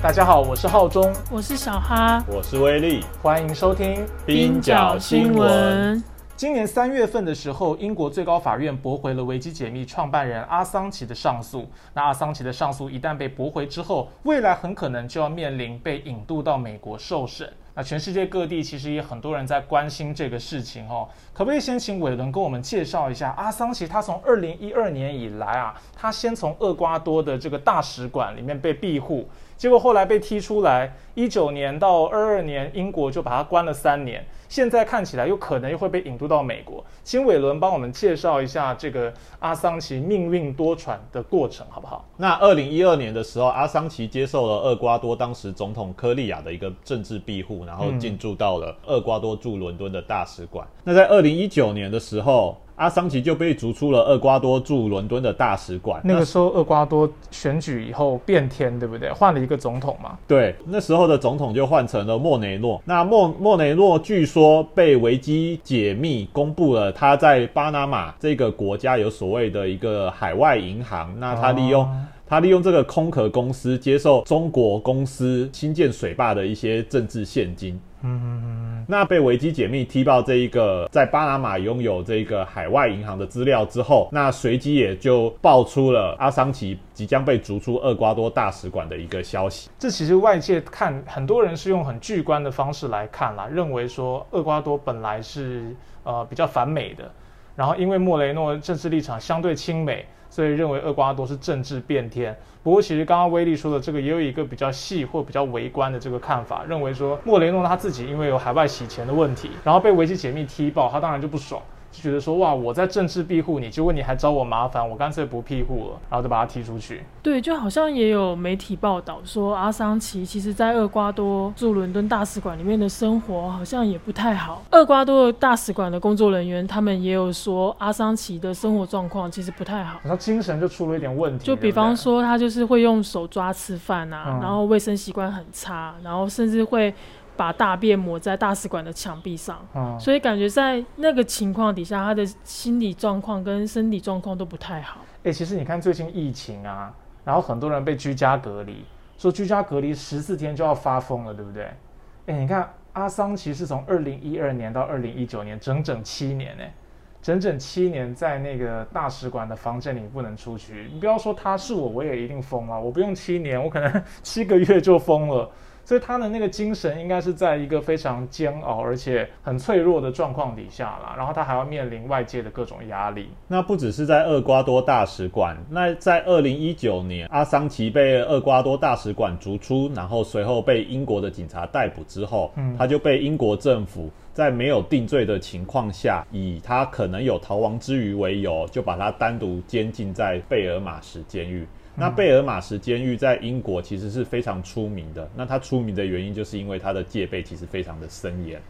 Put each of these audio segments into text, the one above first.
大家好，我是浩中，我是小哈，我是威力，欢迎收听冰角新闻。今年三月份的时候，英国最高法院驳回了维基解密创办人阿桑奇的上诉。那阿桑奇的上诉一旦被驳回之后，未来很可能就要面临被引渡到美国受审。那全世界各地其实也很多人在关心这个事情哦，可不可以先请伟伦跟我们介绍一下阿桑奇？他从二零一二年以来啊，他先从厄瓜多的这个大使馆里面被庇护，结果后来被踢出来，一九年到二二年，英国就把他关了三年。现在看起来又可能又会被引渡到美国，请伟伦帮我们介绍一下这个阿桑奇命运多舛的过程，好不好？那二零一二年的时候，阿桑奇接受了厄瓜多当时总统科利亚的一个政治庇护，然后进驻到了厄瓜多驻伦敦的大使馆。那在二零一九年的时候。阿桑奇就被逐出了厄瓜多驻伦敦的大使馆。那个时候，厄瓜多选举以后变天，对不对？换了一个总统嘛。对，那时候的总统就换成了莫雷诺。那莫莫雷诺据说被维基解密公布了他在巴拿马这个国家有所谓的一个海外银行。那他利用他利用这个空壳公司接受中国公司新建水坝的一些政治现金。嗯，那被维基解密踢爆这一个在巴拿马拥有这个海外银行的资料之后，那随即也就爆出了阿桑奇即将被逐出厄瓜多大使馆的一个消息。这其实外界看很多人是用很巨观的方式来看啦，认为说厄瓜多本来是呃比较反美的，然后因为莫雷诺政治立场相对亲美。所以认为厄瓜多是政治变天。不过，其实刚刚威利说的这个也有一个比较细或比较微观的这个看法，认为说莫雷诺他自己因为有海外洗钱的问题，然后被维基解密踢爆，他当然就不爽。就觉得说哇，我在政治庇护你，结果你还找我麻烦，我干脆不庇护了，然后就把他踢出去。对，就好像也有媒体报道说，阿桑奇其实在厄瓜多驻伦敦大使馆里面的生活好像也不太好。厄瓜多大使馆的工作人员他们也有说，阿桑奇的生活状况其实不太好，他精神就出了一点问题。就比方说，他就是会用手抓吃饭啊，然后卫生习惯很差，然后甚至会。把大便抹在大使馆的墙壁上，所以感觉在那个情况底下，他的心理状况跟身体状况都不太好。哎，其实你看最近疫情啊，然后很多人被居家隔离，说居家隔离十四天就要发疯了，对不对？哎，你看阿桑奇是从二零一二年到二零一九年，整整七年呢，整整七年在那个大使馆的房间里不能出去。你不要说他是我，我也一定疯了。我不用七年，我可能七个月就疯了。所以他的那个精神应该是在一个非常煎熬而且很脆弱的状况底下啦，然后他还要面临外界的各种压力。那不只是在厄瓜多大使馆，那在二零一九年，阿桑奇被厄瓜多大使馆逐出，然后随后被英国的警察逮捕之后，他就被英国政府在没有定罪的情况下，以他可能有逃亡之余为由，就把他单独监禁在贝尔马什监狱。那贝尔马什监狱在英国其实是非常出名的。那它出名的原因，就是因为它的戒备其实非常的森严。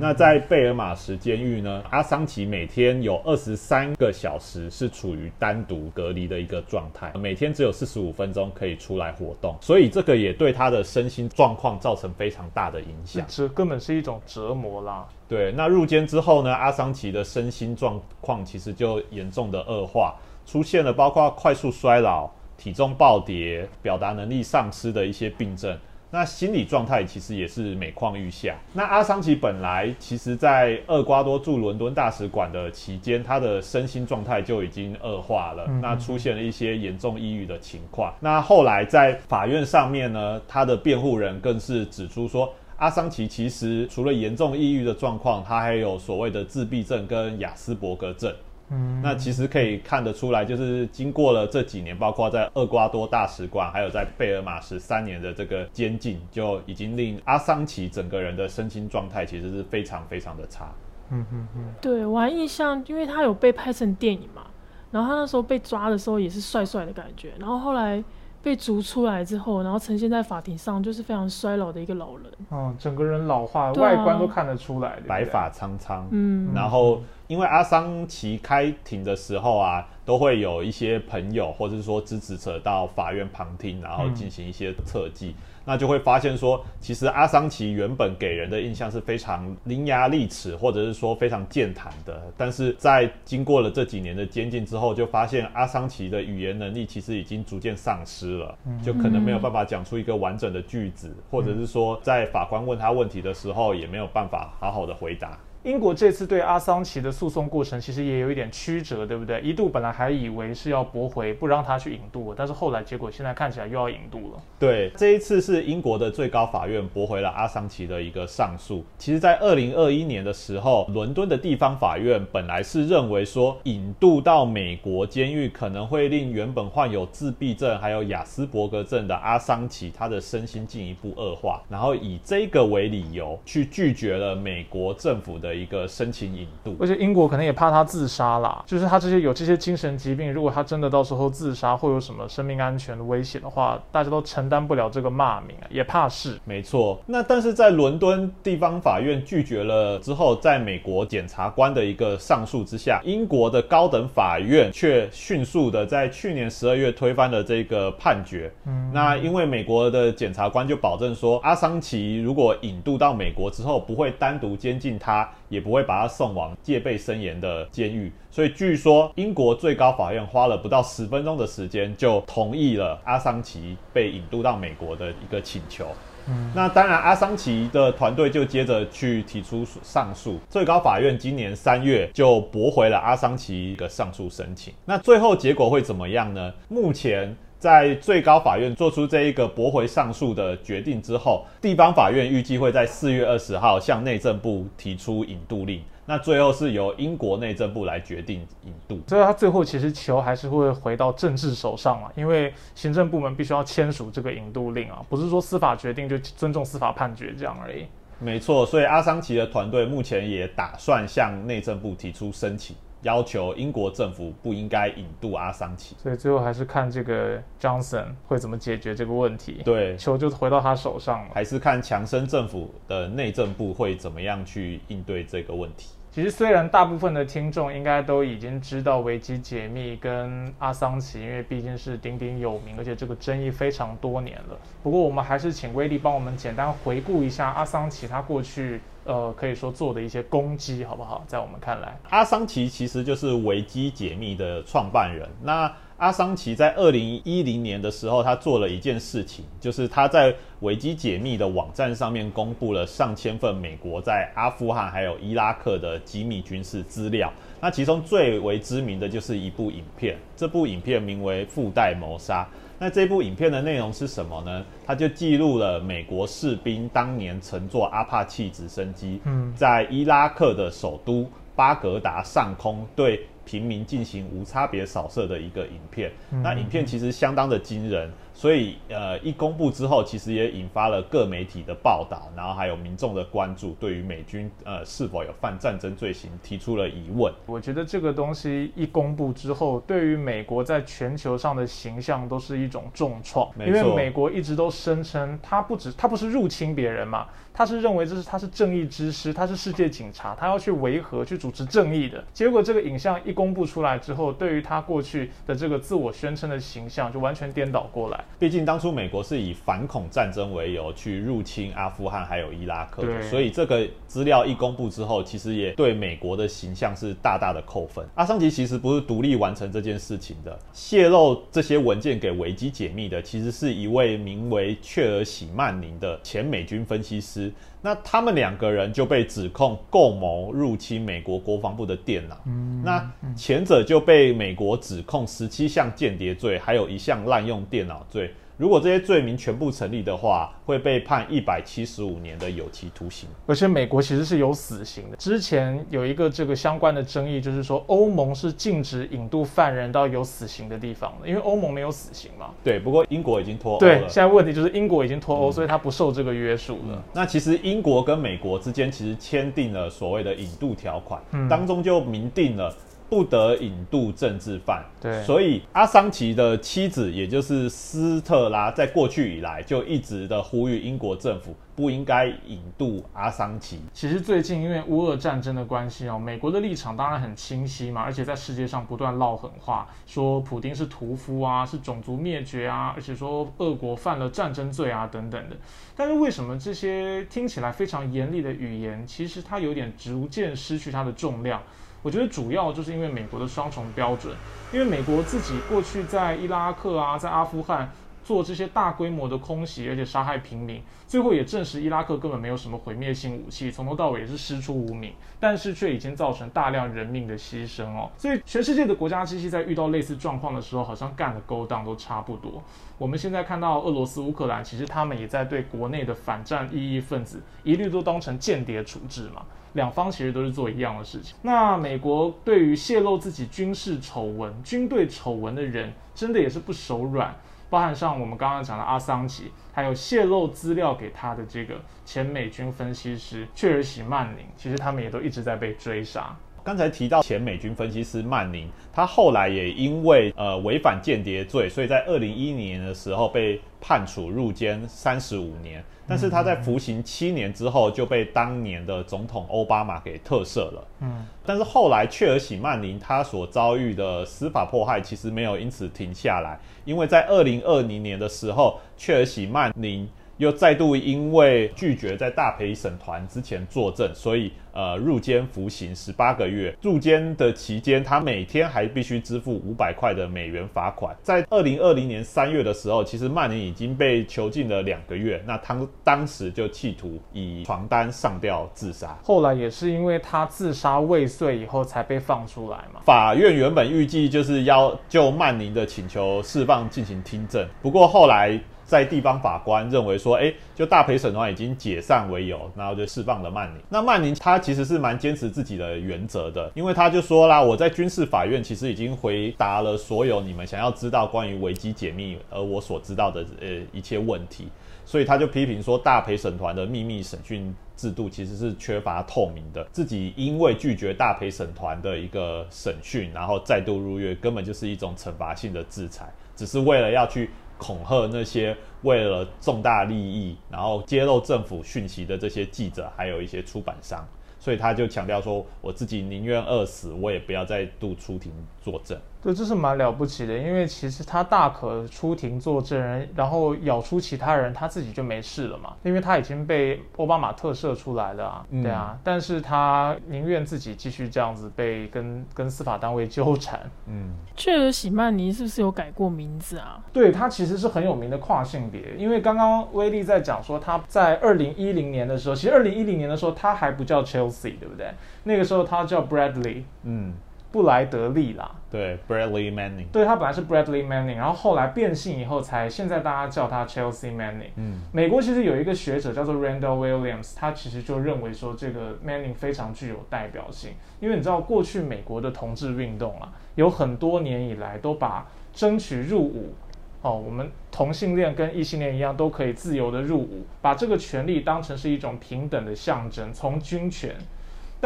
那在贝尔马什监狱呢，阿桑奇每天有二十三个小时是处于单独隔离的一个状态，每天只有四十五分钟可以出来活动，所以这个也对他的身心状况造成非常大的影响。这根本是一种折磨啦。对，那入监之后呢，阿桑奇的身心状况其实就严重的恶化，出现了包括快速衰老。体重暴跌、表达能力丧失的一些病症，那心理状态其实也是每况愈下。那阿桑奇本来其实在厄瓜多驻伦敦大使馆的期间，他的身心状态就已经恶化了，那出现了一些严重抑郁的情况。那后来在法院上面呢，他的辩护人更是指出说，阿桑奇其实除了严重抑郁的状况，他还有所谓的自闭症跟雅斯伯格症。嗯，那其实可以看得出来，就是经过了这几年，包括在厄瓜多大使馆，还有在贝尔马十三年的这个监禁，就已经令阿桑奇整个人的身心状态其实是非常非常的差。嗯嗯嗯，对我还印象，因为他有被拍成电影嘛，然后他那时候被抓的时候也是帅帅的感觉，然后后来。被逐出来之后，然后呈现在法庭上，就是非常衰老的一个老人。哦，整个人老化，外观都看得出来，白发苍苍。嗯，然后因为阿桑奇开庭的时候啊，都会有一些朋友或者是说支持者到法院旁听，然后进行一些测记。那就会发现说，其实阿桑奇原本给人的印象是非常伶牙俐齿，或者是说非常健谈的。但是在经过了这几年的监禁之后，就发现阿桑奇的语言能力其实已经逐渐丧失了，就可能没有办法讲出一个完整的句子，或者是说在法官问他问题的时候，也没有办法好好的回答。英国这次对阿桑奇的诉讼过程其实也有一点曲折，对不对？一度本来还以为是要驳回，不让他去引渡，但是后来结果现在看起来又要引渡了。对，这一次是英国的最高法院驳回了阿桑奇的一个上诉。其实，在二零二一年的时候，伦敦的地方法院本来是认为说引渡到美国监狱可能会令原本患有自闭症还有雅斯伯格症的阿桑奇他的身心进一步恶化，然后以这个为理由去拒绝了美国政府的。一个申请引渡，而且英国可能也怕他自杀啦，就是他这些有这些精神疾病，如果他真的到时候自杀，会有什么生命安全的危险的话，大家都承担不了这个骂名啊，也怕是。没错，那但是在伦敦地方法院拒绝了之后，在美国检察官的一个上诉之下，英国的高等法院却迅速的在去年十二月推翻了这个判决。嗯，那因为美国的检察官就保证说，阿桑奇如果引渡到美国之后，不会单独监禁他。也不会把他送往戒备森严的监狱，所以据说英国最高法院花了不到十分钟的时间就同意了阿桑奇被引渡到美国的一个请求。嗯，那当然，阿桑奇的团队就接着去提出上诉，最高法院今年三月就驳回了阿桑奇的上诉申请。那最后结果会怎么样呢？目前。在最高法院做出这一个驳回上诉的决定之后，地方法院预计会在四月二十号向内政部提出引渡令。那最后是由英国内政部来决定引渡。所以，他最后其实球还是会回到政治手上啊，因为行政部门必须要签署这个引渡令啊，不是说司法决定就尊重司法判决这样而已。没错，所以阿桑奇的团队目前也打算向内政部提出申请。要求英国政府不应该引渡阿桑奇，所以最后还是看这个 Johnson 会怎么解决这个问题。对，球就回到他手上了。还是看强生政府的内政部会怎么样去应对这个问题。其实，虽然大部分的听众应该都已经知道维基解密跟阿桑奇，因为毕竟是鼎鼎有名，而且这个争议非常多年了。不过，我们还是请威利帮我们简单回顾一下阿桑奇他过去。呃，可以说做的一些攻击，好不好？在我们看来，阿桑奇其实就是维基解密的创办人。那阿桑奇在二零一零年的时候，他做了一件事情，就是他在维基解密的网站上面公布了上千份美国在阿富汗还有伊拉克的机密军事资料。那其中最为知名的就是一部影片，这部影片名为《附带谋杀》。那这部影片的内容是什么呢？它就记录了美国士兵当年乘坐阿帕奇直升机，在伊拉克的首都巴格达上空对平民进行无差别扫射的一个影片。那影片其实相当的惊人。所以，呃，一公布之后，其实也引发了各媒体的报道，然后还有民众的关注，对于美军呃是否有犯战争罪行提出了疑问。我觉得这个东西一公布之后，对于美国在全球上的形象都是一种重创，因为美国一直都声称他不止他不是入侵别人嘛，他是认为这是他是正义之师，他是世界警察，他要去维和去主持正义的。结果这个影像一公布出来之后，对于他过去的这个自我宣称的形象就完全颠倒过来。毕竟当初美国是以反恐战争为由去入侵阿富汗还有伊拉克的，所以这个资料一公布之后，其实也对美国的形象是大大的扣分。阿桑奇其实不是独立完成这件事情的，泄露这些文件给维基解密的，其实是一位名为雀尔喜曼宁的前美军分析师。那他们两个人就被指控共谋入侵美国国防部的电脑。那前者就被美国指控十七项间谍罪，还有一项滥用电脑罪。如果这些罪名全部成立的话，会被判一百七十五年的有期徒刑。而且美国其实是有死刑的。之前有一个这个相关的争议，就是说欧盟是禁止引渡犯人到有死刑的地方的，因为欧盟没有死刑嘛。对，不过英国已经脱欧了。对，现在问题就是英国已经脱欧，所以他不受这个约束了。那其实英国跟美国之间其实签订了所谓的引渡条款，当中就明定了。不得引渡政治犯。对，所以阿桑奇的妻子，也就是斯特拉，在过去以来就一直的呼吁英国政府不应该引渡阿桑奇。其实最近因为乌俄战争的关系哦，美国的立场当然很清晰嘛，而且在世界上不断唠狠话，说普丁是屠夫啊，是种族灭绝啊，而且说俄国犯了战争罪啊等等的。但是为什么这些听起来非常严厉的语言，其实它有点逐渐失去它的重量？我觉得主要就是因为美国的双重标准，因为美国自己过去在伊拉克啊，在阿富汗做这些大规模的空袭，而且杀害平民，最后也证实伊拉克根本没有什么毁灭性武器，从头到尾也是师出无名，但是却已经造成大量人命的牺牲哦。所以全世界的国家机器在遇到类似状况的时候，好像干的勾当都差不多。我们现在看到俄罗斯、乌克兰，其实他们也在对国内的反战异议分子一律都当成间谍处置嘛。两方其实都是做一样的事情。那美国对于泄露自己军事丑闻、军队丑闻的人，真的也是不手软。包含上我们刚刚讲的阿桑奇，还有泄露资料给他的这个前美军分析师切尔喜曼宁，其实他们也都一直在被追杀。刚才提到前美军分析师曼宁，他后来也因为呃违反间谍罪，所以在二零一一年的时候被判处入监三十五年。但是他在服刑七年之后就被当年的总统奥巴马给特赦了。嗯，但是后来切尔喜曼宁他所遭遇的司法迫害其实没有因此停下来，因为在二零二零年的时候，切尔喜曼宁。又再度因为拒绝在大陪审团之前作证，所以呃入监服刑十八个月。入监的期间，他每天还必须支付五百块的美元罚款。在二零二零年三月的时候，其实曼宁已经被囚禁了两个月。那他当时就企图以床单上吊自杀。后来也是因为他自杀未遂以后才被放出来嘛。法院原本预计就是要就曼宁的请求释放进行听证，不过后来。在地方法官认为说，哎，就大陪审团已经解散为由，然后就释放了曼宁。那曼宁他其实是蛮坚持自己的原则的，因为他就说啦，我在军事法院其实已经回答了所有你们想要知道关于危机解密而我所知道的呃一切问题，所以他就批评说，大陪审团的秘密审讯制度其实是缺乏透明的，自己因为拒绝大陪审团的一个审讯，然后再度入狱，根本就是一种惩罚性的制裁，只是为了要去。恐吓那些为了重大利益，然后揭露政府讯息的这些记者，还有一些出版商，所以他就强调说：“我自己宁愿饿死，我也不要再度出庭作证。”对，这是蛮了不起的，因为其实他大可出庭作证，然后咬出其他人，他自己就没事了嘛，因为他已经被奥巴马特赦出来了啊，对啊，但是他宁愿自己继续这样子被跟跟司法单位纠缠。嗯，确尔喜曼尼是不是有改过名字啊？对他其实是很有名的跨性别，因为刚刚威利在讲说他在二零一零年的时候，其实二零一零年的时候他还不叫 Chelsea，对不对？那个时候他叫 Bradley，嗯。布莱德利啦，对，Bradley Manning，对他本来是 Bradley Manning，然后后来变性以后才现在大家叫他 Chelsea Manning。嗯，美国其实有一个学者叫做 Randall Williams，他其实就认为说这个 Manning 非常具有代表性，因为你知道过去美国的同志运动啊，有很多年以来都把争取入伍，哦，我们同性恋跟异性恋一样都可以自由的入伍，把这个权利当成是一种平等的象征，从军权。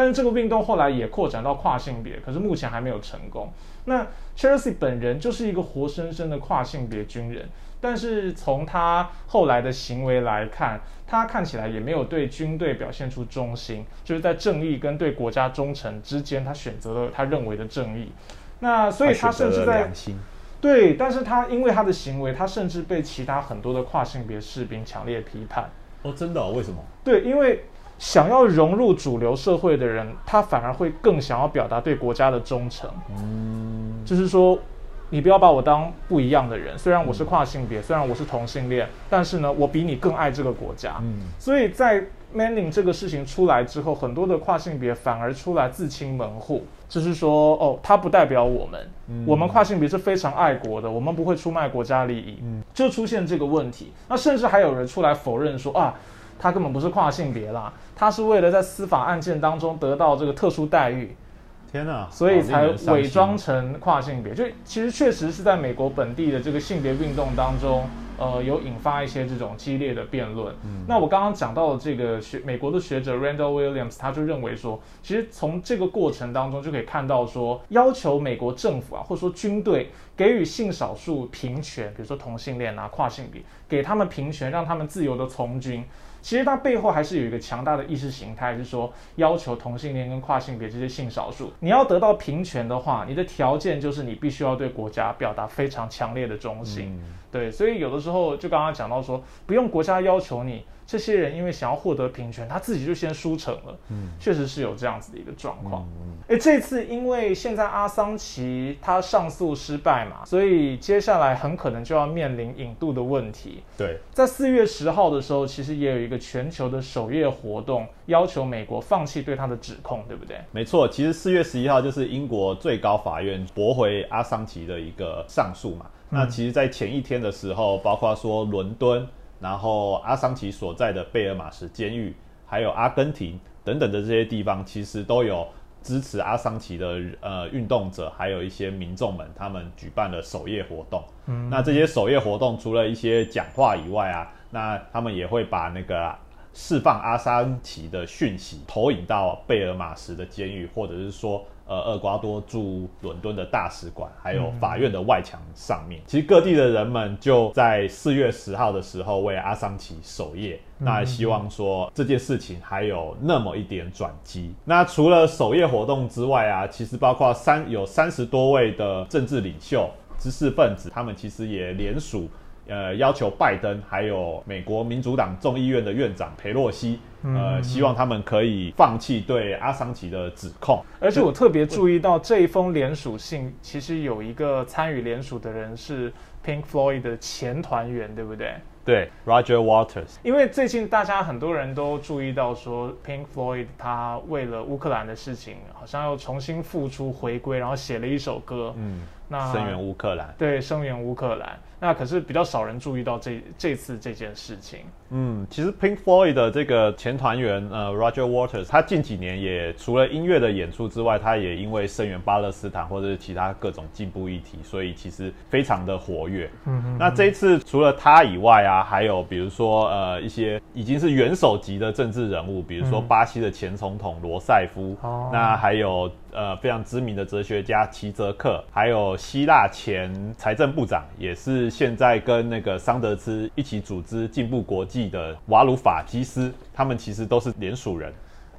但是这个运动后来也扩展到跨性别，可是目前还没有成功。那 Chelsea 本人就是一个活生生的跨性别军人，但是从他后来的行为来看，他看起来也没有对军队表现出忠心，就是在正义跟对国家忠诚之间，他选择了他认为的正义。那所以他甚至在对，但是他因为他的行为，他甚至被其他很多的跨性别士兵强烈批判。哦，真的？为什么？对，因为。想要融入主流社会的人，他反而会更想要表达对国家的忠诚。嗯，就是说，你不要把我当不一样的人。虽然我是跨性别，虽然我是同性恋，但是呢，我比你更爱这个国家。嗯，所以在 Manning 这个事情出来之后，很多的跨性别反而出来自清门户，就是说，哦，他不代表我们，嗯我们跨性别是非常爱国的，我们不会出卖国家利益。嗯，就出现这个问题。那甚至还有人出来否认说啊。他根本不是跨性别啦，他是为了在司法案件当中得到这个特殊待遇，天哪！所以才伪装成跨性别。就其实确实是在美国本地的这个性别运动当中，呃，有引发一些这种激烈的辩论。那我刚刚讲到的这个学美国的学者 Randall Williams，他就认为说，其实从这个过程当中就可以看到说，要求美国政府啊，或者说军队给予性少数平权，比如说同性恋啊、跨性别，给他们平权，让他们自由的从军。其实它背后还是有一个强大的意识形态，是说要求同性恋跟跨性别这些性少数，你要得到平权的话，你的条件就是你必须要对国家表达非常强烈的忠心。对，所以有的时候就刚刚讲到说，不用国家要求你。这些人因为想要获得平权，他自己就先输成了。嗯，确实是有这样子的一个状况。哎，这次因为现在阿桑奇他上诉失败嘛，所以接下来很可能就要面临引渡的问题。对，在四月十号的时候，其实也有一个全球的首页活动，要求美国放弃对他的指控，对不对？没错，其实四月十一号就是英国最高法院驳回阿桑奇的一个上诉嘛。那其实，在前一天的时候，包括说伦敦。然后阿桑奇所在的贝尔马什监狱，还有阿根廷等等的这些地方，其实都有支持阿桑奇的呃运动者，还有一些民众们，他们举办了守夜活动。嗯，那这些守夜活动除了一些讲话以外啊，那他们也会把那个释放阿桑奇的讯息投影到贝尔马什的监狱，或者是说。呃，厄瓜多驻伦敦的大使馆，还有法院的外墙上面，其实各地的人们就在四月十号的时候为阿桑奇守夜，那希望说这件事情还有那么一点转机。那除了守夜活动之外啊，其实包括三有三十多位的政治领袖、知识分子，他们其实也联署。呃，要求拜登还有美国民主党众议院的院长佩洛西，呃，希望他们可以放弃对阿桑奇的指控。而且我特别注意到这一封联署信，其实有一个参与联署的人是 Pink Floyd 的前团员，对不对？对，Roger Waters。因为最近大家很多人都注意到说，Pink Floyd 他为了乌克兰的事情，好像又重新复出回归，然后写了一首歌。嗯。那声援乌克兰，对，声援乌克兰。那可是比较少人注意到这这次这件事情。嗯，其实 Pink Floyd 的这个前团员呃 Roger Waters，他近几年也除了音乐的演出之外，他也因为声援巴勒斯坦或者是其他各种进步议题，所以其实非常的活跃。嗯那这一次除了他以外啊，还有比如说呃一些已经是元首级的政治人物，比如说巴西的前总统罗塞夫，那还有。呃，非常知名的哲学家齐泽克，还有希腊前财政部长，也是现在跟那个桑德斯一起组织进步国际的瓦鲁法基斯，他们其实都是联署人。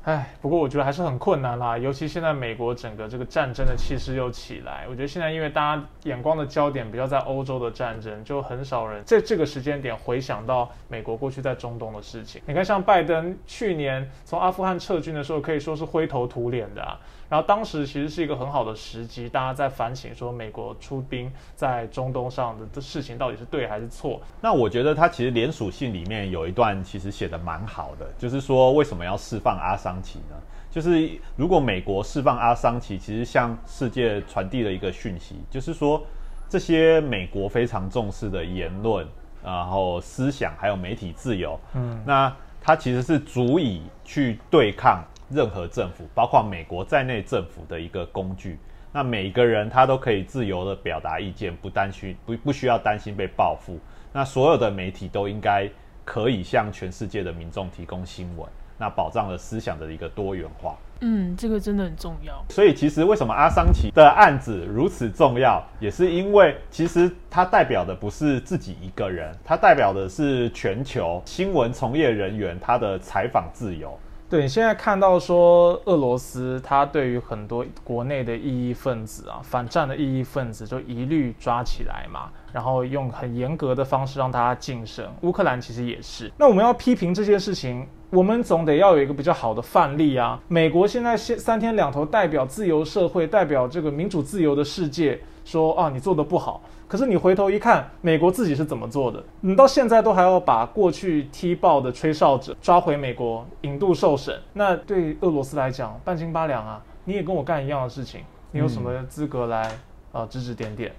唉，不过我觉得还是很困难啦，尤其现在美国整个这个战争的气势又起来，我觉得现在因为大家眼光的焦点比较在欧洲的战争，就很少人在这个时间点回想到美国过去在中东的事情。你看，像拜登去年从阿富汗撤军的时候，可以说是灰头土脸的啊。然后当时其实是一个很好的时机，大家在反省说美国出兵在中东上的这事情到底是对还是错。那我觉得他其实联署信里面有一段其实写的蛮好的，就是说为什么要释放阿桑奇呢？就是如果美国释放阿桑奇，其实向世界传递了一个讯息，就是说这些美国非常重视的言论，然后思想还有媒体自由，嗯，那它其实是足以去对抗。任何政府，包括美国在内政府的一个工具。那每个人他都可以自由的表达意见，不担心不不需要担心被报复。那所有的媒体都应该可以向全世界的民众提供新闻，那保障了思想的一个多元化。嗯，这个真的很重要。所以其实为什么阿桑奇的案子如此重要，也是因为其实它代表的不是自己一个人，它代表的是全球新闻从业人员他的采访自由。对，你现在看到说俄罗斯，它对于很多国内的异议分子啊，反战的异议分子，就一律抓起来嘛，然后用很严格的方式让大家晋升。乌克兰其实也是。那我们要批评这件事情，我们总得要有一个比较好的范例啊。美国现在先三天两头代表自由社会，代表这个民主自由的世界，说啊，你做的不好。可是你回头一看，美国自己是怎么做的？你到现在都还要把过去踢爆的吹哨者抓回美国引渡受审，那对俄罗斯来讲半斤八两啊！你也跟我干一样的事情，你有什么资格来啊指指点点？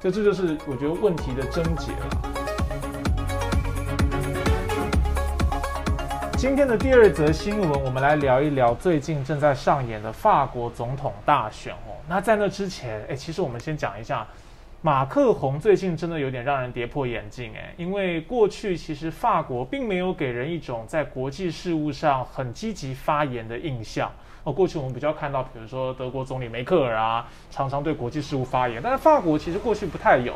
所以这就是我觉得问题的症结了。今天的第二则新闻，我们来聊一聊最近正在上演的法国总统大选哦。那在那之前，哎，其实我们先讲一下。马克宏最近真的有点让人跌破眼镜哎，因为过去其实法国并没有给人一种在国际事务上很积极发言的印象哦。过去我们比较看到，比如说德国总理梅克尔啊，常常对国际事务发言，但是法国其实过去不太有。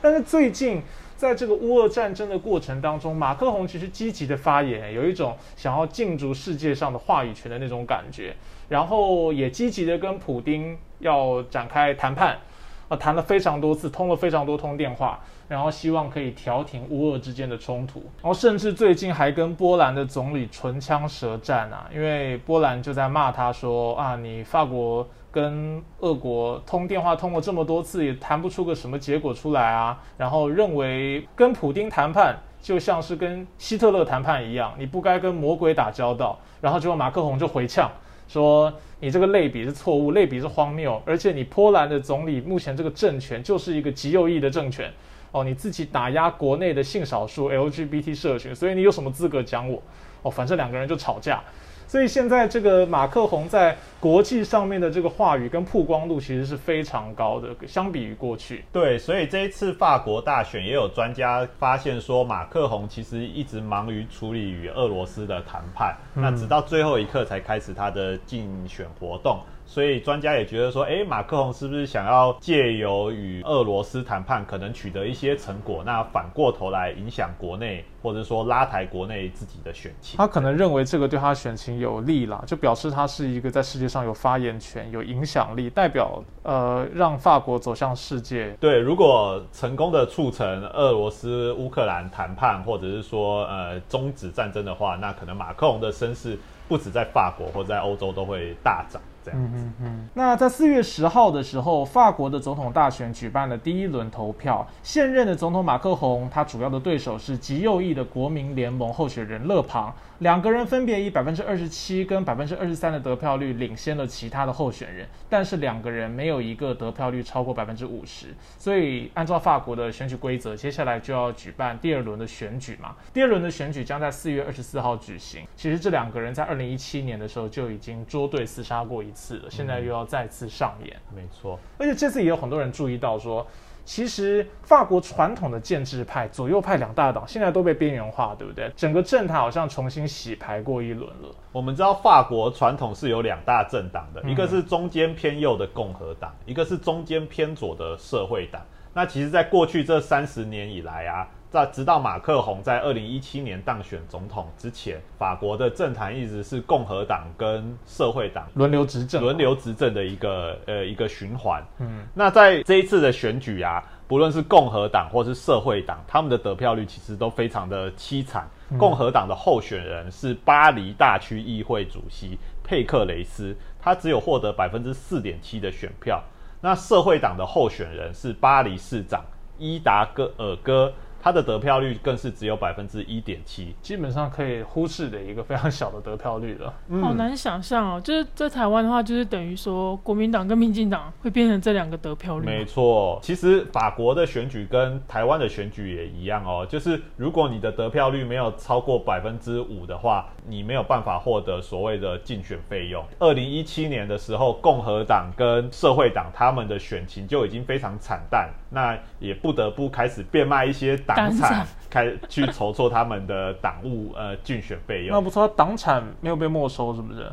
但是最近在这个乌俄战争的过程当中，马克宏其实积极的发言，有一种想要进驻世界上的话语权的那种感觉，然后也积极的跟普京要展开谈判。啊，谈了非常多次，通了非常多通电话，然后希望可以调停乌俄之间的冲突，然后甚至最近还跟波兰的总理唇枪舌战啊，因为波兰就在骂他说啊，你法国跟俄国通电话通了这么多次，也谈不出个什么结果出来啊，然后认为跟普京谈判就像是跟希特勒谈判一样，你不该跟魔鬼打交道，然后结果马克宏就回呛。说你这个类比是错误，类比是荒谬，而且你波兰的总理目前这个政权就是一个极右翼的政权，哦，你自己打压国内的性少数 LGBT 社群，所以你有什么资格讲我？哦，反正两个人就吵架。所以现在这个马克宏在国际上面的这个话语跟曝光度其实是非常高的，相比于过去。对，所以这一次法国大选也有专家发现说，马克宏其实一直忙于处理与俄罗斯的谈判，那直到最后一刻才开始他的竞选活动。所以专家也觉得说，哎，马克龙是不是想要借由与俄罗斯谈判，可能取得一些成果，那反过头来影响国内，或者说拉抬国内自己的选情？他可能认为这个对他选情有利啦，就表示他是一个在世界上有发言权、有影响力，代表呃让法国走向世界。对，如果成功的促成俄罗斯乌克兰谈判，或者是说呃终止战争的话，那可能马克龙的声势不止在法国或在欧洲都会大涨。嗯嗯嗯。那在四月十号的时候，法国的总统大选举办了第一轮投票。现任的总统马克宏，他主要的对手是极右翼的国民联盟候选人勒庞，两个人分别以百分之二十七跟百分之二十三的得票率领先了其他的候选人，但是两个人没有一个得票率超过百分之五十。所以按照法国的选举规则，接下来就要举办第二轮的选举嘛。第二轮的选举将在四月二十四号举行。其实这两个人在二零一七年的时候就已经捉对厮杀过一。次了，现在又要再次上演，没错。而且这次也有很多人注意到说，其实法国传统的建制派左右派两大党现在都被边缘化，对不对？整个政坛好像重新洗牌过一轮了。我们知道法国传统是有两大政党的，一个是中间偏右的共和党，一个是中间偏左的社会党。那其实，在过去这三十年以来啊。在直到马克宏在二零一七年当选总统之前，法国的政坛一直是共和党跟社会党轮流执政，轮流执政的一个呃一个循环。嗯，那在这一次的选举啊，不论是共和党或是社会党，他们的得票率其实都非常的凄惨。共和党的候选人是巴黎大区议会主席佩克雷斯，他只有获得百分之四点七的选票。那社会党的候选人是巴黎市长伊达戈尔戈。他的得票率更是只有百分之一点七，基本上可以忽视的一个非常小的得票率了。好难想象哦，就是在台湾的话，就是等于说国民党跟民进党会变成这两个得票率。没错，其实法国的选举跟台湾的选举也一样哦，就是如果你的得票率没有超过百分之五的话，你没有办法获得所谓的竞选费用。二零一七年的时候，共和党跟社会党他们的选情就已经非常惨淡，那也不得不开始变卖一些。党产开去筹措他们的党务呃竞选费用，那不错，党产没有被没收是不是？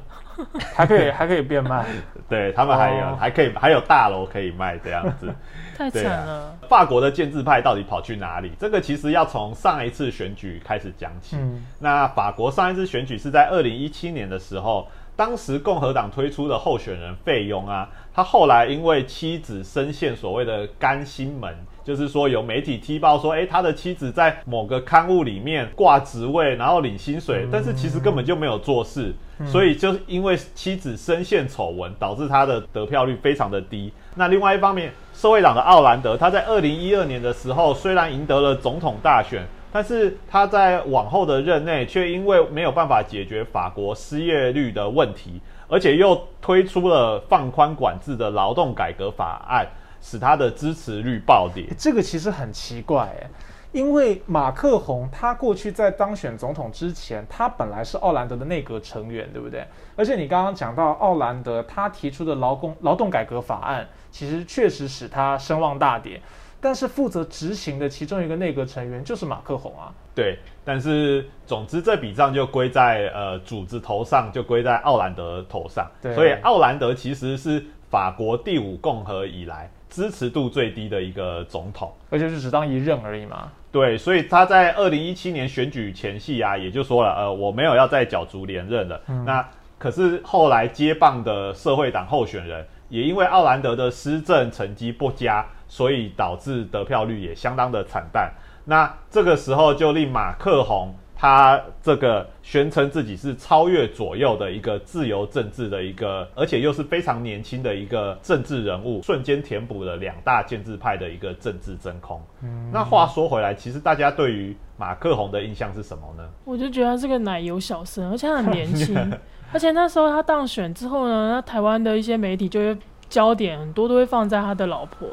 还可以 还可以变卖，对他们还有还可以还有大楼可以卖这样子，太惨了。法国的建制派到底跑去哪里？这个其实要从上一次选举开始讲起。那法国上一次选举是在二零一七年的时候，当时共和党推出的候选人费用啊，他后来因为妻子深陷所谓的干心门。就是说，有媒体踢爆说，哎，他的妻子在某个刊物里面挂职位，然后领薪水，但是其实根本就没有做事，所以就是因为妻子深陷丑闻，导致他的得票率非常的低。那另外一方面，社会党的奥兰德，他在二零一二年的时候虽然赢得了总统大选，但是他在往后的任内却因为没有办法解决法国失业率的问题，而且又推出了放宽管制的劳动改革法案。使他的支持率暴跌，这个其实很奇怪哎，因为马克宏他过去在当选总统之前，他本来是奥兰德的内阁成员，对不对？而且你刚刚讲到奥兰德他提出的劳工劳动改革法案，其实确实使他声望大跌。但是负责执行的其中一个内阁成员就是马克宏啊。对，但是总之这笔账就归在呃主子头上，就归在奥兰德头上。对，所以奥兰德其实是法国第五共和以来支持度最低的一个总统，而且是只当一任而已嘛。对，所以他在二零一七年选举前夕啊，也就说了，呃，我没有要再角逐连任了。那可是后来接棒的社会党候选人，也因为奥兰德的施政成绩不佳，所以导致得票率也相当的惨淡。那这个时候就令马克宏他这个宣称自己是超越左右的一个自由政治的一个，而且又是非常年轻的一个政治人物，瞬间填补了两大建制派的一个政治真空。嗯，那话说回来，其实大家对于马克宏的印象是什么呢？我就觉得他是个奶油小生，而且很年轻。而且那时候他当选之后呢，那台湾的一些媒体就会焦点很多都会放在他的老婆。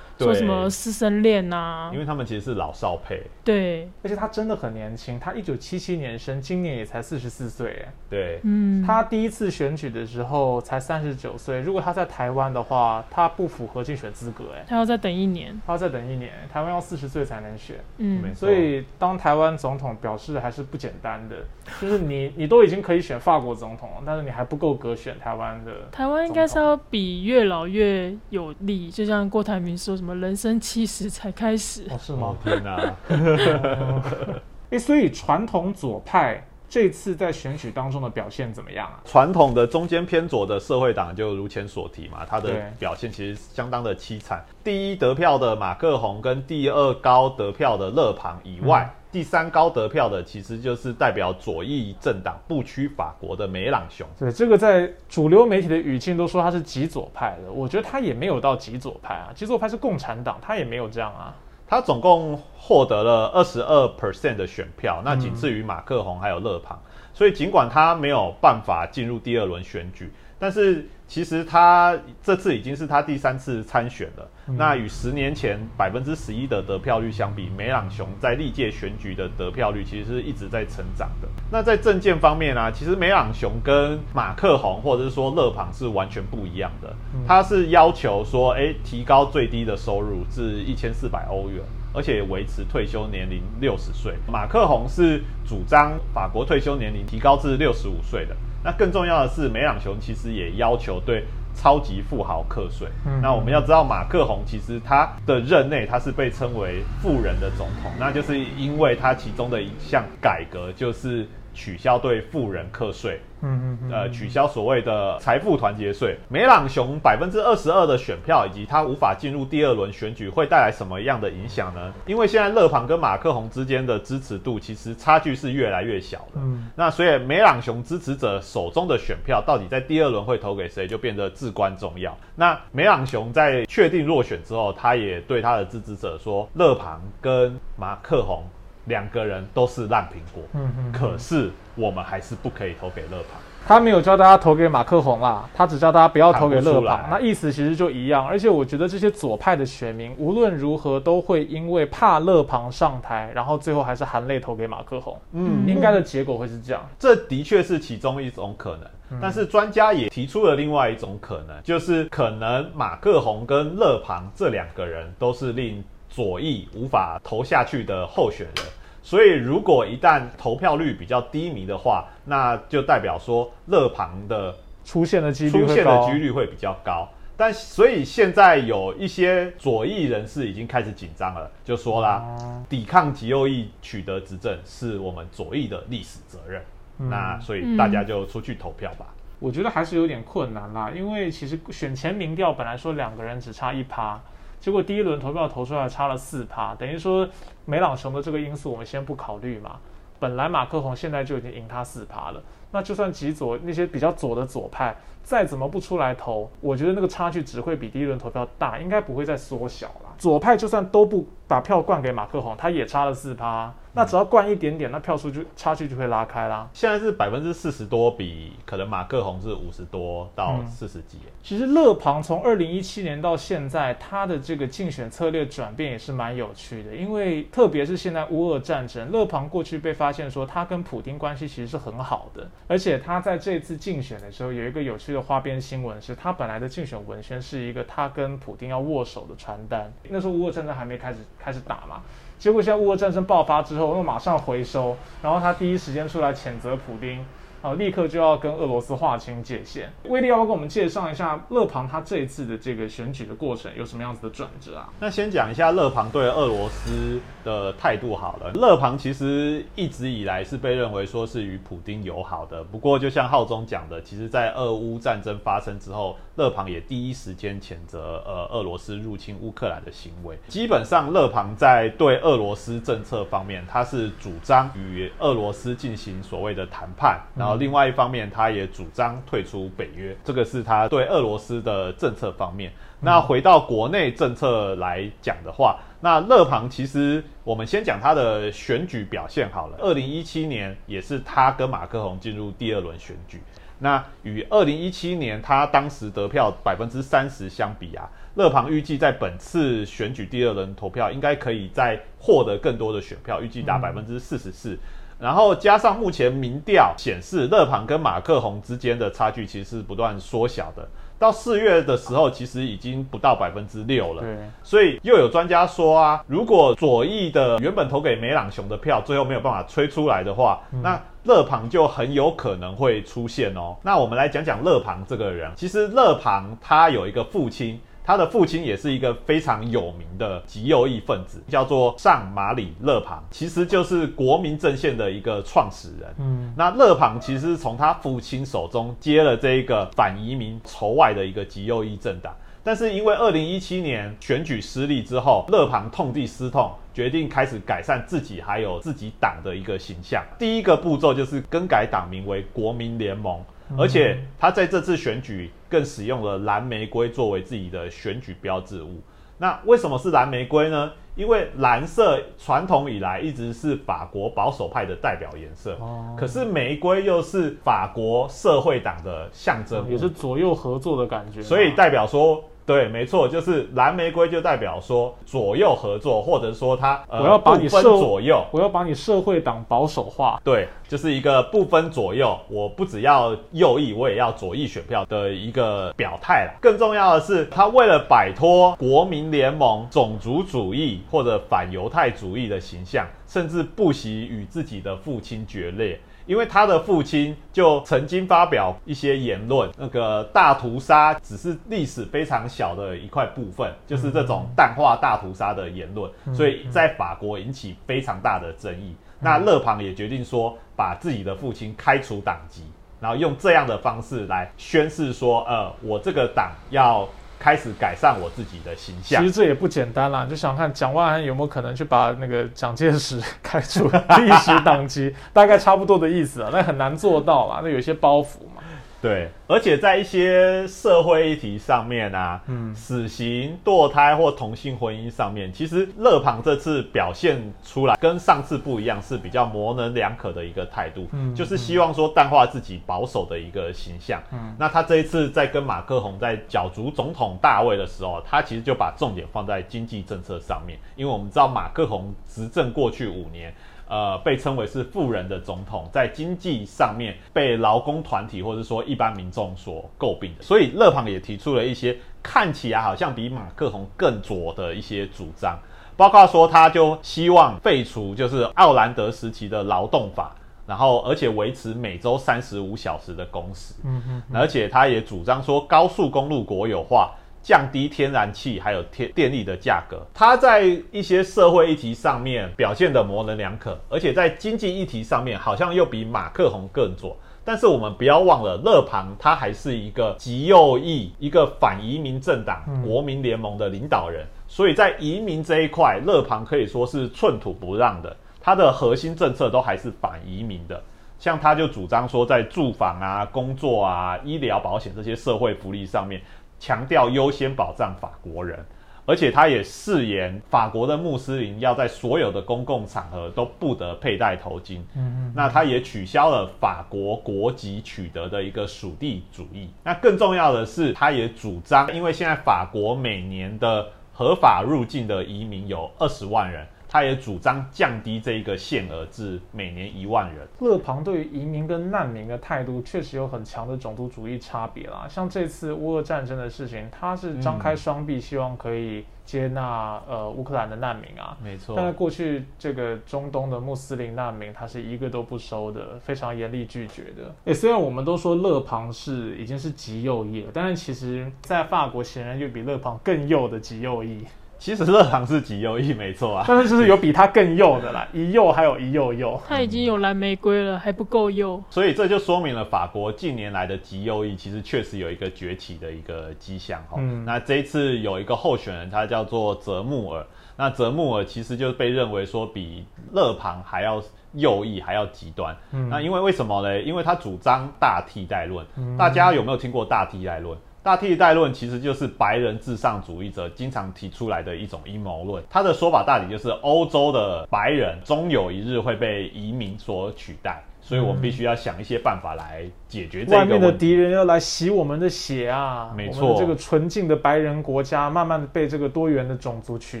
说什么师生恋呐？因为他们其实是老少配。对，而且他真的很年轻，他一九七七年生，今年也才四十四岁。哎，对，嗯，他第一次选举的时候才三十九岁。如果他在台湾的话，他不符合竞选资格。哎，他要再等一年，他要再等一年。台湾要四十岁才能选。嗯，没错。所以当台湾总统表示还是不简单的，就是你 你都已经可以选法国总统了，但是你还不够格选台湾的。台湾应该是要比越老越有利，就像郭台铭说什么。人生七十才开始，是吗？天哪！哎，所以传统左派这次在选举当中的表现怎么样啊？传统的中间偏左的社会党就如前所提嘛，他的表现其实相当的凄惨。第一得票的马克宏跟第二高得票的勒庞以外。第三高得票的，其实就是代表左翼政党不屈法国的梅朗雄。对，这个在主流媒体的语境都说他是极左派的，我觉得他也没有到极左派啊，极左派是共产党，他也没有这样啊。他总共获得了二十二 percent 的选票，那仅次于马克宏还有勒庞，所以尽管他没有办法进入第二轮选举。但是其实他这次已经是他第三次参选了。那与十年前百分之十一的得票率相比，梅朗雄在历届选举的得票率其实是一直在成长的。那在政见方面呢，其实梅朗雄跟马克宏或者是说勒庞是完全不一样的。他是要求说，哎，提高最低的收入至一千四百欧元，而且维持退休年龄六十岁。马克宏是主张法国退休年龄提高至六十五岁的。那更重要的是，梅朗雄其实也要求对超级富豪课税。那我们要知道，马克宏其实他的任内他是被称为富人的总统，那就是因为他其中的一项改革就是取消对富人课税。嗯嗯呃，取消所谓的财富团结税，梅朗雄百分之二十二的选票，以及他无法进入第二轮选举，会带来什么样的影响呢？因为现在勒庞跟马克宏之间的支持度其实差距是越来越小的。嗯，那所以梅朗雄支持者手中的选票到底在第二轮会投给谁，就变得至关重要。那梅朗雄在确定落选之后，他也对他的支持者说，勒庞跟马克宏。两个人都是烂苹果，嗯嗯，可是我们还是不可以投给勒庞。他没有教大家投给马克宏啦，他只教大家不要投给勒庞。那意思其实就一样。而且我觉得这些左派的选民无论如何都会因为怕勒庞上台，然后最后还是含泪投给马克宏。嗯，应该的结果会是这样。这的确是其中一种可能，但是专家也提出了另外一种可能，就是可能马克宏跟勒庞这两个人都是令。左翼无法投下去的候选人，所以如果一旦投票率比较低迷的话，那就代表说勒庞的出现的几率出现的几率会比较高。但所以现在有一些左翼人士已经开始紧张了，就说啦，抵抗极右翼取得执政是我们左翼的历史责任。那所以大家就出去投票吧。我觉得还是有点困难啦，因为其实选前民调本来说两个人只差一趴。结果第一轮投票投出来差了四趴，等于说梅朗雄的这个因素我们先不考虑嘛。本来马克宏现在就已经赢他四趴了，那就算极左那些比较左的左派再怎么不出来投，我觉得那个差距只会比第一轮投票大，应该不会再缩小了。左派就算都不把票灌给马克宏，他也差了四趴。那只要灌一点点，那票数就差距就会拉开啦。现在是百分之四十多，比可能马克宏是五十多到四十几。其实勒庞从二零一七年到现在，他的这个竞选策略转变也是蛮有趣的。因为特别是现在乌俄战争，勒庞过去被发现说他跟普京关系其实是很好的，而且他在这次竞选的时候有一个有趣的花边新闻，是他本来的竞选文宣是一个他跟普京要握手的传单。那时候乌俄战争还没开始开始打嘛，结果现在乌俄战争爆发之后，又马上回收，然后他第一时间出来谴责普京。啊，立刻就要跟俄罗斯划清界限。威利要不要跟我们介绍一下勒庞他这一次的这个选举的过程有什么样子的转折啊？那先讲一下勒庞对俄罗斯的态度好了。勒庞其实一直以来是被认为说是与普京友好的，不过就像浩中讲的，其实在俄乌战争发生之后，勒庞也第一时间谴责呃俄罗斯入侵乌克兰的行为。基本上，勒庞在对俄罗斯政策方面，他是主张与俄罗斯进行所谓的谈判，然后。另外一方面，他也主张退出北约，这个是他对俄罗斯的政策方面。那回到国内政策来讲的话，那勒庞其实我们先讲他的选举表现好了。二零一七年也是他跟马克龙进入第二轮选举。那与二零一七年他当时得票百分之三十相比啊，勒庞预计在本次选举第二轮投票应该可以再获得更多的选票，预计达百分之四十四。然后加上目前民调显示，勒庞跟马克宏之间的差距其实是不断缩小的。到四月的时候，其实已经不到百分之六了。对，所以又有专家说啊，如果左翼的原本投给梅朗雄的票，最后没有办法吹出来的话，那勒庞就很有可能会出现哦。那我们来讲讲勒庞这个人。其实勒庞他有一个父亲。他的父亲也是一个非常有名的极右翼分子，叫做上马里勒庞，其实就是国民阵线的一个创始人。嗯，那勒庞其实从他父亲手中接了这一个反移民仇外的一个极右翼政党，但是因为二零一七年选举失利之后，勒庞痛定思痛，决定开始改善自己还有自己党的一个形象。第一个步骤就是更改党名为国民联盟。而且他在这次选举更使用了蓝玫瑰作为自己的选举标志物。那为什么是蓝玫瑰呢？因为蓝色传统以来一直是法国保守派的代表颜色。哦。可是玫瑰又是法国社会党的象征，也是左右合作的感觉。所以代表说。对，没错，就是蓝玫瑰就代表说左右合作，或者说它我要把你分左右，我要把你社会党保守化。对，就是一个不分左右，我不只要右翼，我也要左翼选票的一个表态了。更重要的是，他为了摆脱国民联盟种族主义或者反犹太主义的形象，甚至不惜与自己的父亲决裂。因为他的父亲就曾经发表一些言论，那个大屠杀只是历史非常小的一块部分，就是这种淡化大屠杀的言论，所以在法国引起非常大的争议。那勒庞也决定说，把自己的父亲开除党籍，然后用这样的方式来宣示说，呃，我这个党要。开始改善我自己的形象，其实这也不简单啦。就想看蒋万安有没有可能去把那个蒋介石开除历史党籍，大概差不多的意思啊。那很难做到啦，那有些包袱嘛。对，而且在一些社会议题上面啊，嗯，死刑、堕胎或同性婚姻上面，其实勒庞这次表现出来跟上次不一样，是比较模棱两可的一个态度，嗯，就是希望说淡化自己保守的一个形象。嗯，那他这一次在跟马克宏在角逐总统大位的时候，他其实就把重点放在经济政策上面，因为我们知道马克宏执政过去五年。呃，被称为是富人的总统，在经济上面被劳工团体或者说一般民众所诟病，所以勒庞也提出了一些看起来好像比马克宏更左的一些主张，包括说他就希望废除就是奥兰德时期的劳动法，然后而且维持每周三十五小时的工时，嗯嗯，而且他也主张说高速公路国有化。降低天然气还有天电力的价格，他在一些社会议题上面表现的模棱两可，而且在经济议题上面好像又比马克宏更左。但是我们不要忘了，勒庞他还是一个极右翼、一个反移民政党国民联盟的领导人，所以在移民这一块，勒庞可以说是寸土不让的。他的核心政策都还是反移民的，像他就主张说，在住房啊、工作啊、医疗保险这些社会福利上面。强调优先保障法国人，而且他也誓言法国的穆斯林要在所有的公共场合都不得佩戴头巾。嗯嗯，那他也取消了法国国籍取得的一个属地主义。那更重要的是，他也主张，因为现在法国每年的合法入境的移民有二十万人，他也主张降低这一个限额至每年一万人。勒庞对于移民跟难民的态度确实有很强的种族主义差别啦。像这次乌俄战争的事情，他是张开双臂，希望可以接纳呃乌克兰的难民啊。没错。但是过去这个中东的穆斯林难民，他是一个都不收的，非常严厉拒绝的。诶，虽然我们都说勒庞是已经是极右翼了，但是其实在法国显然就比勒庞更右的极右翼。其实勒庞是极右翼，没错啊，但是就是有比他更右的啦，一右还有一右右。他已经有蓝玫瑰了，还不够右。所以这就说明了法国近年来的极右翼其实确实有一个崛起的一个迹象哈。那这一次有一个候选人，他叫做泽穆尔。那泽穆尔其实就被认为说比勒庞还要右翼，还要极端。那因为为什么呢？因为他主张大替代论。大家有没有听过大替代论？大替代论其实就是白人至上主义者经常提出来的一种阴谋论。他的说法大体就是，欧洲的白人终有一日会被移民所取代。所以我们必须要想一些办法来解决这个外面的敌人要来洗我们的血啊！没错，这个纯净的白人国家慢慢的被这个多元的种族取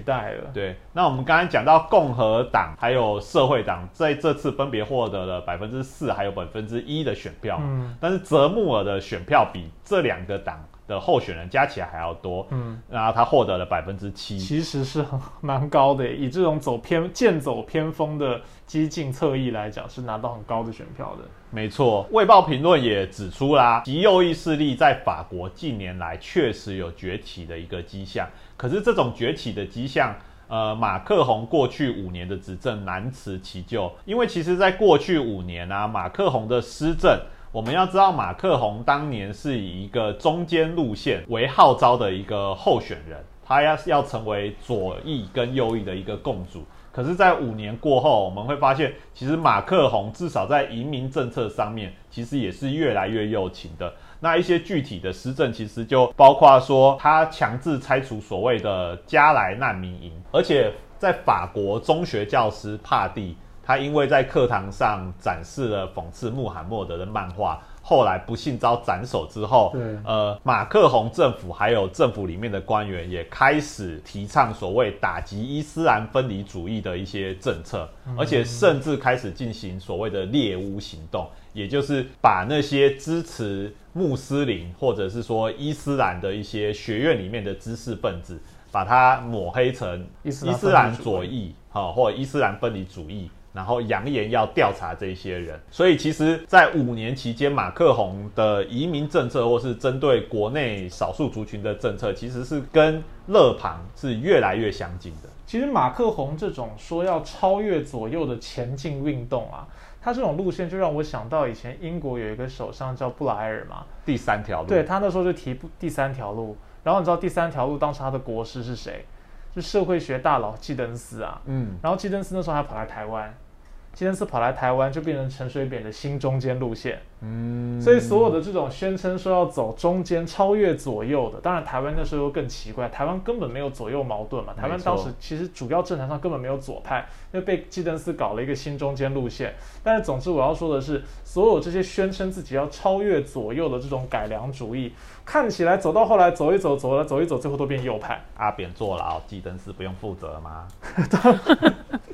代了。对，那我们刚才讲到共和党还有社会党在这次分别获得了百分之四还有百分之一的选票，嗯，但是泽穆尔的选票比这两个党。的候选人加起来还要多，嗯，然后他获得了百分之七，其实是很 蛮高的。以这种走偏剑走偏锋的激进侧翼来讲，是拿到很高的选票的。没错，《卫报》评论也指出啦，极右翼势力在法国近年来确实有崛起的一个迹象。可是这种崛起的迹象，呃，马克宏过去五年的执政难辞其咎，因为其实在过去五年啊，马克宏的施政。我们要知道，马克宏当年是以一个中间路线为号召的一个候选人，他要要成为左翼跟右翼的一个共主。可是，在五年过后，我们会发现，其实马克宏至少在移民政策上面，其实也是越来越右倾的。那一些具体的施政，其实就包括说，他强制拆除所谓的加来难民营，而且在法国中学教师帕蒂。他因为在课堂上展示了讽刺穆罕默德的漫画，后来不幸遭斩首之后，呃，马克宏政府还有政府里面的官员也开始提倡所谓打击伊斯兰分离主义的一些政策，而且甚至开始进行所谓的猎巫行动，也就是把那些支持穆斯林或者是说伊斯兰的一些学院里面的知识分子，把它抹黑成伊斯兰左翼，哈，或伊斯兰分离主义。然后扬言要调查这些人，所以其实，在五年期间，马克宏的移民政策或是针对国内少数族群的政策，其实是跟勒庞是越来越相近的。其实马克宏这种说要超越左右的前进运动啊，他这种路线就让我想到以前英国有一个首相叫布莱尔嘛，第三条路。对他那时候就提第三条路，然后你知道第三条路当时他的国师是谁？是社会学大佬基登斯啊。嗯，然后基登斯那时候还跑来台湾。今天是跑来台湾，就变成陈水扁的新中间路线。嗯，所以所有的这种宣称说要走中间、超越左右的，当然台湾那时候更奇怪，台湾根本没有左右矛盾嘛。台湾当时其实主要政坛上根本没有左派，因为被基登斯搞了一个新中间路线。但是总之我要说的是，所有这些宣称自己要超越左右的这种改良主义，看起来走到后来走一走，走了走一走，最后都变右派。阿扁坐牢，基登斯不用负责吗？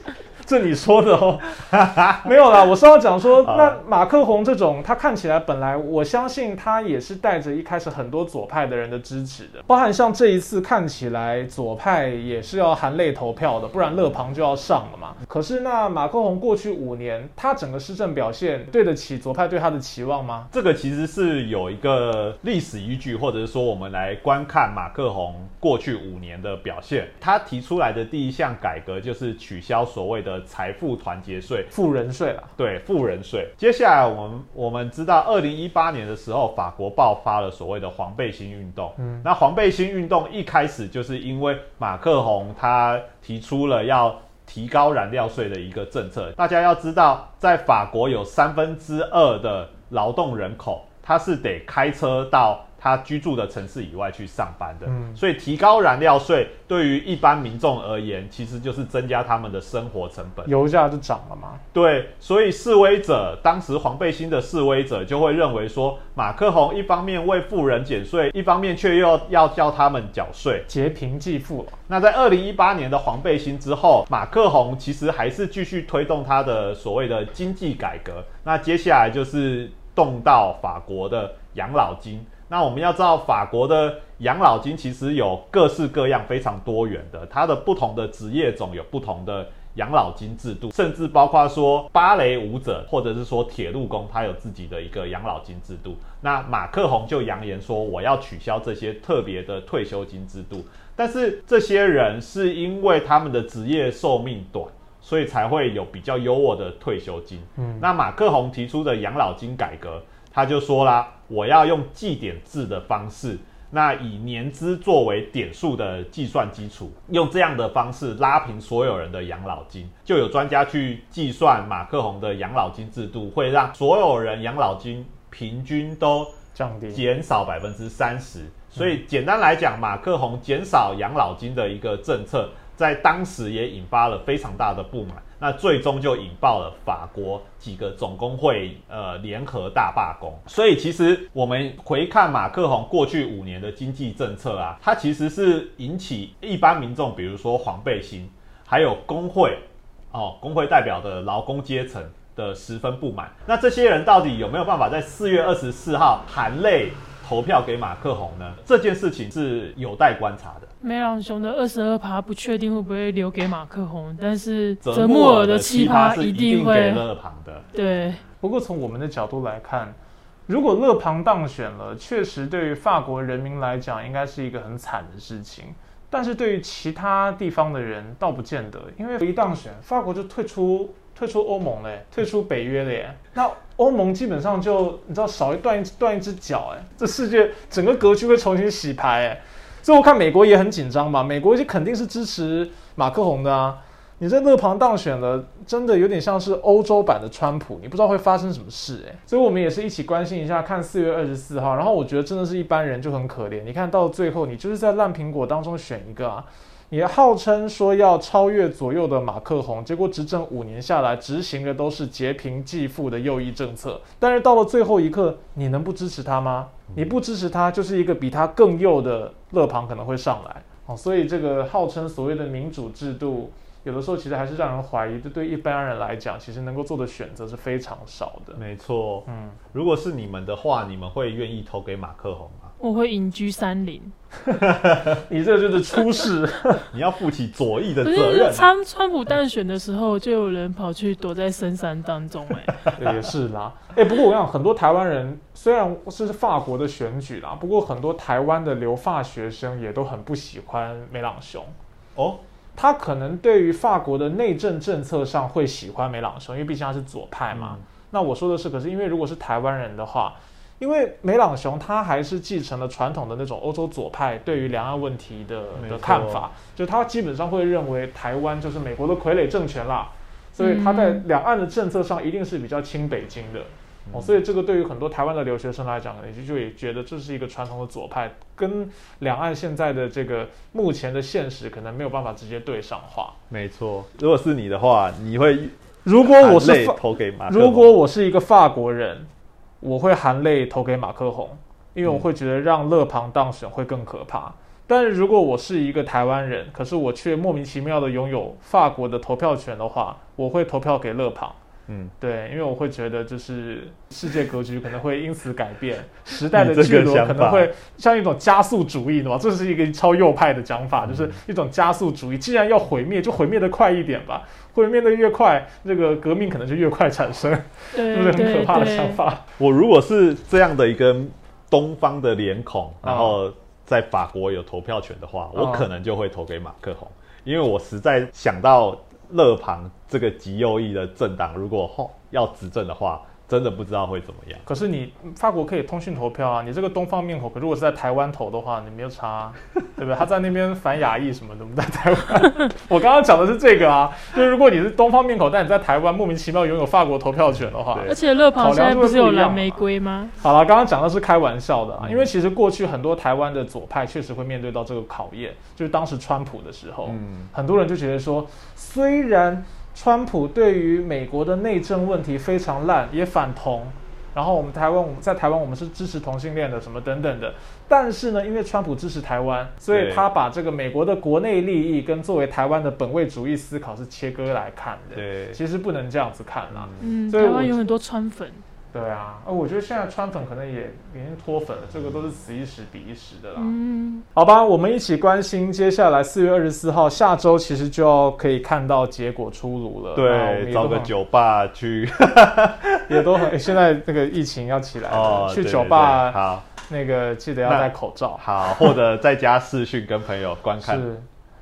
是你说的哦，没有啦，我是要讲说，那马克宏这种，他看起来本来，我相信他也是带着一开始很多左派的人的支持的，包含像这一次看起来左派也是要含泪投票的，不然勒庞就要上了嘛。可是那马克宏过去五年，他整个施政表现对得起左派对他的期望吗？这个其实是有一个历史依据，或者是说我们来观看马克宏过去五年的表现，他提出来的第一项改革就是取消所谓的。财富团结税、富人税了，对，富人税。接下来，我们我们知道，二零一八年的时候，法国爆发了所谓的黄背心运动。嗯，那黄背心运动一开始就是因为马克宏他提出了要提高燃料税的一个政策。大家要知道，在法国有三分之二的劳动人口，他是得开车到。他居住的城市以外去上班的。嗯，所以提高燃料税对于一般民众而言，其实就是增加他们的生活成本。油价就涨了嘛？对，所以示威者当时黄背心的示威者就会认为说，马克宏一方面为富人减税，一方面却又要叫他们缴税，劫贫济富。那在二零一八年的黄背心之后，马克宏其实还是继续推动他的所谓的经济改革。那接下来就是动到法国的养老金。那我们要知道，法国的养老金其实有各式各样、非常多元的，它的不同的职业种有不同的养老金制度，甚至包括说芭蕾舞者或者是说铁路工，他有自己的一个养老金制度。那马克宏就扬言说，我要取消这些特别的退休金制度。但是这些人是因为他们的职业寿命短。所以才会有比较优渥的退休金。嗯，那马克宏提出的养老金改革，他就说啦，我要用计点制的方式，那以年资作为点数的计算基础，用这样的方式拉平所有人的养老金。就有专家去计算马克宏的养老金制度会让所有人养老金平均都降低减少百分之三十。所以简单来讲，马克宏减少养老金的一个政策。在当时也引发了非常大的不满，那最终就引爆了法国几个总工会呃联合大罢工。所以其实我们回看马克宏过去五年的经济政策啊，它其实是引起一般民众，比如说黄背心，还有工会哦，工会代表的劳工阶层的十分不满。那这些人到底有没有办法在四月二十四号含泪投票给马克宏呢？这件事情是有待观察的。梅朗雄的二十二趴不确定会不会留给马克宏，但是泽穆尔的七趴一定会给勒庞的。对，不过从我们的角度来看，如果勒庞当选了，确实对于法国人民来讲应该是一个很惨的事情。但是对于其他地方的人倒不见得，因为一当选，法国就退出退出欧盟嘞，退出北约了耶。那欧盟基本上就你知道少一断一断一只脚哎，这世界整个格局会重新洗牌哎。最后看美国也很紧张嘛，美国就肯定是支持马克宏的啊。你在勒庞当选了，真的有点像是欧洲版的川普，你不知道会发生什么事诶。所以我们也是一起关心一下，看四月二十四号。然后我觉得真的是一般人就很可怜，你看到最后你就是在烂苹果当中选一个啊。你号称说要超越左右的马克宏，结果执政五年下来，执行的都是劫贫济富的右翼政策。但是到了最后一刻，你能不支持他吗？你不支持他，就是一个比他更右的勒庞可能会上来。哦，所以这个号称所谓的民主制度，有的时候其实还是让人怀疑。这对一般人来讲，其实能够做的选择是非常少的。没错，嗯，如果是你们的话，你们会愿意投给马克宏吗？我会隐居山林。你这就是出事，你要负起左翼的责任。川川普当选的时候，就有人跑去躲在深山当中，哎，也是啦。哎，不过我想很多台湾人虽然是法国的选举啦，不过很多台湾的留法学生也都很不喜欢梅朗雄。哦，他可能对于法国的内政政策上会喜欢梅朗雄，因为毕竟他是左派嘛。那我说的是，可是因为如果是台湾人的话。因为梅朗雄他还是继承了传统的那种欧洲左派对于两岸问题的的看法，就他基本上会认为台湾就是美国的傀儡政权啦，所以他在两岸的政策上一定是比较亲北京的哦，所以这个对于很多台湾的留学生来讲，也就也觉得这是一个传统的左派，跟两岸现在的这个目前的现实可能没有办法直接对上话。没错，如果是你的话，你会如果我是投给马，如果我是一个法国人。我会含泪投给马克宏，因为我会觉得让勒庞当选会更可怕。但是如果我是一个台湾人，可是我却莫名其妙的拥有法国的投票权的话，我会投票给勒庞。嗯，对，因为我会觉得就是世界格局可能会因此改变，时代的巨轮可能会像一种加速主义，对吧？这是一个超右派的讲法，就是一种加速主义。既然要毁灭，就毁灭的快一点吧。毁灭的越快，这个革命可能就越快产生，是不是很可怕的想法？我如果是这样的一个东方的脸孔，然后在法国有投票权的话，我可能就会投给马克宏，因为我实在想到勒庞这个极右翼的政党，如果后要执政的话。真的不知道会怎么样。可是你法国可以通讯投票啊，你这个东方面孔，可如果是在台湾投的话，你没有差，对不对？他在那边反亚裔什么的，我们在台湾。我刚刚讲的是这个啊，就是如果你是东方面孔，但你在台湾莫名其妙拥有法国投票权的话，而且乐跑现在不是有蓝玫瑰吗？好了，刚刚讲的是开玩笑的啊，因为其实过去很多台湾的左派确实会面对到这个考验，就是当时川普的时候，嗯，很多人就觉得说，虽然。川普对于美国的内政问题非常烂，也反同。然后我们台湾，我们在台湾，我们是支持同性恋的，什么等等的。但是呢，因为川普支持台湾，所以他把这个美国的国内利益跟作为台湾的本位主义思考是切割来看的。对，其实不能这样子看啦。嗯，所以台湾有很多川粉。对啊，呃，我觉得现在川粉可能也已经脱粉了，这个都是此一时彼一时的啦。嗯，好吧，我们一起关心接下来四月二十四号下周其实就要可以看到结果出炉了。对，找个酒吧去，也都很。现在这个疫情要起来了，去酒吧好，那个记得要戴口罩。好，或者在家视讯跟朋友观看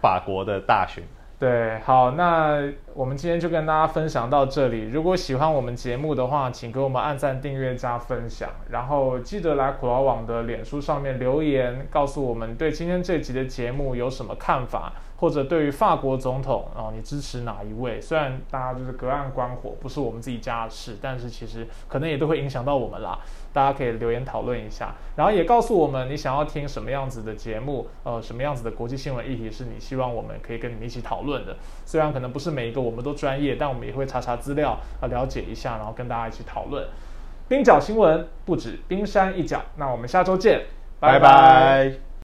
法国的大选。对，好，那我们今天就跟大家分享到这里。如果喜欢我们节目的话，请给我们按赞、订阅、加分享，然后记得来苦劳网的脸书上面留言，告诉我们对今天这集的节目有什么看法。或者对于法国总统啊，你支持哪一位？虽然大家就是隔岸观火，不是我们自己家的事，但是其实可能也都会影响到我们啦。大家可以留言讨论一下，然后也告诉我们你想要听什么样子的节目，呃，什么样子的国际新闻议题是你希望我们可以跟你们一起讨论的。虽然可能不是每一个我们都专业，但我们也会查查资料啊，了解一下，然后跟大家一起讨论。冰角新闻不止冰山一角，那我们下周见，拜拜。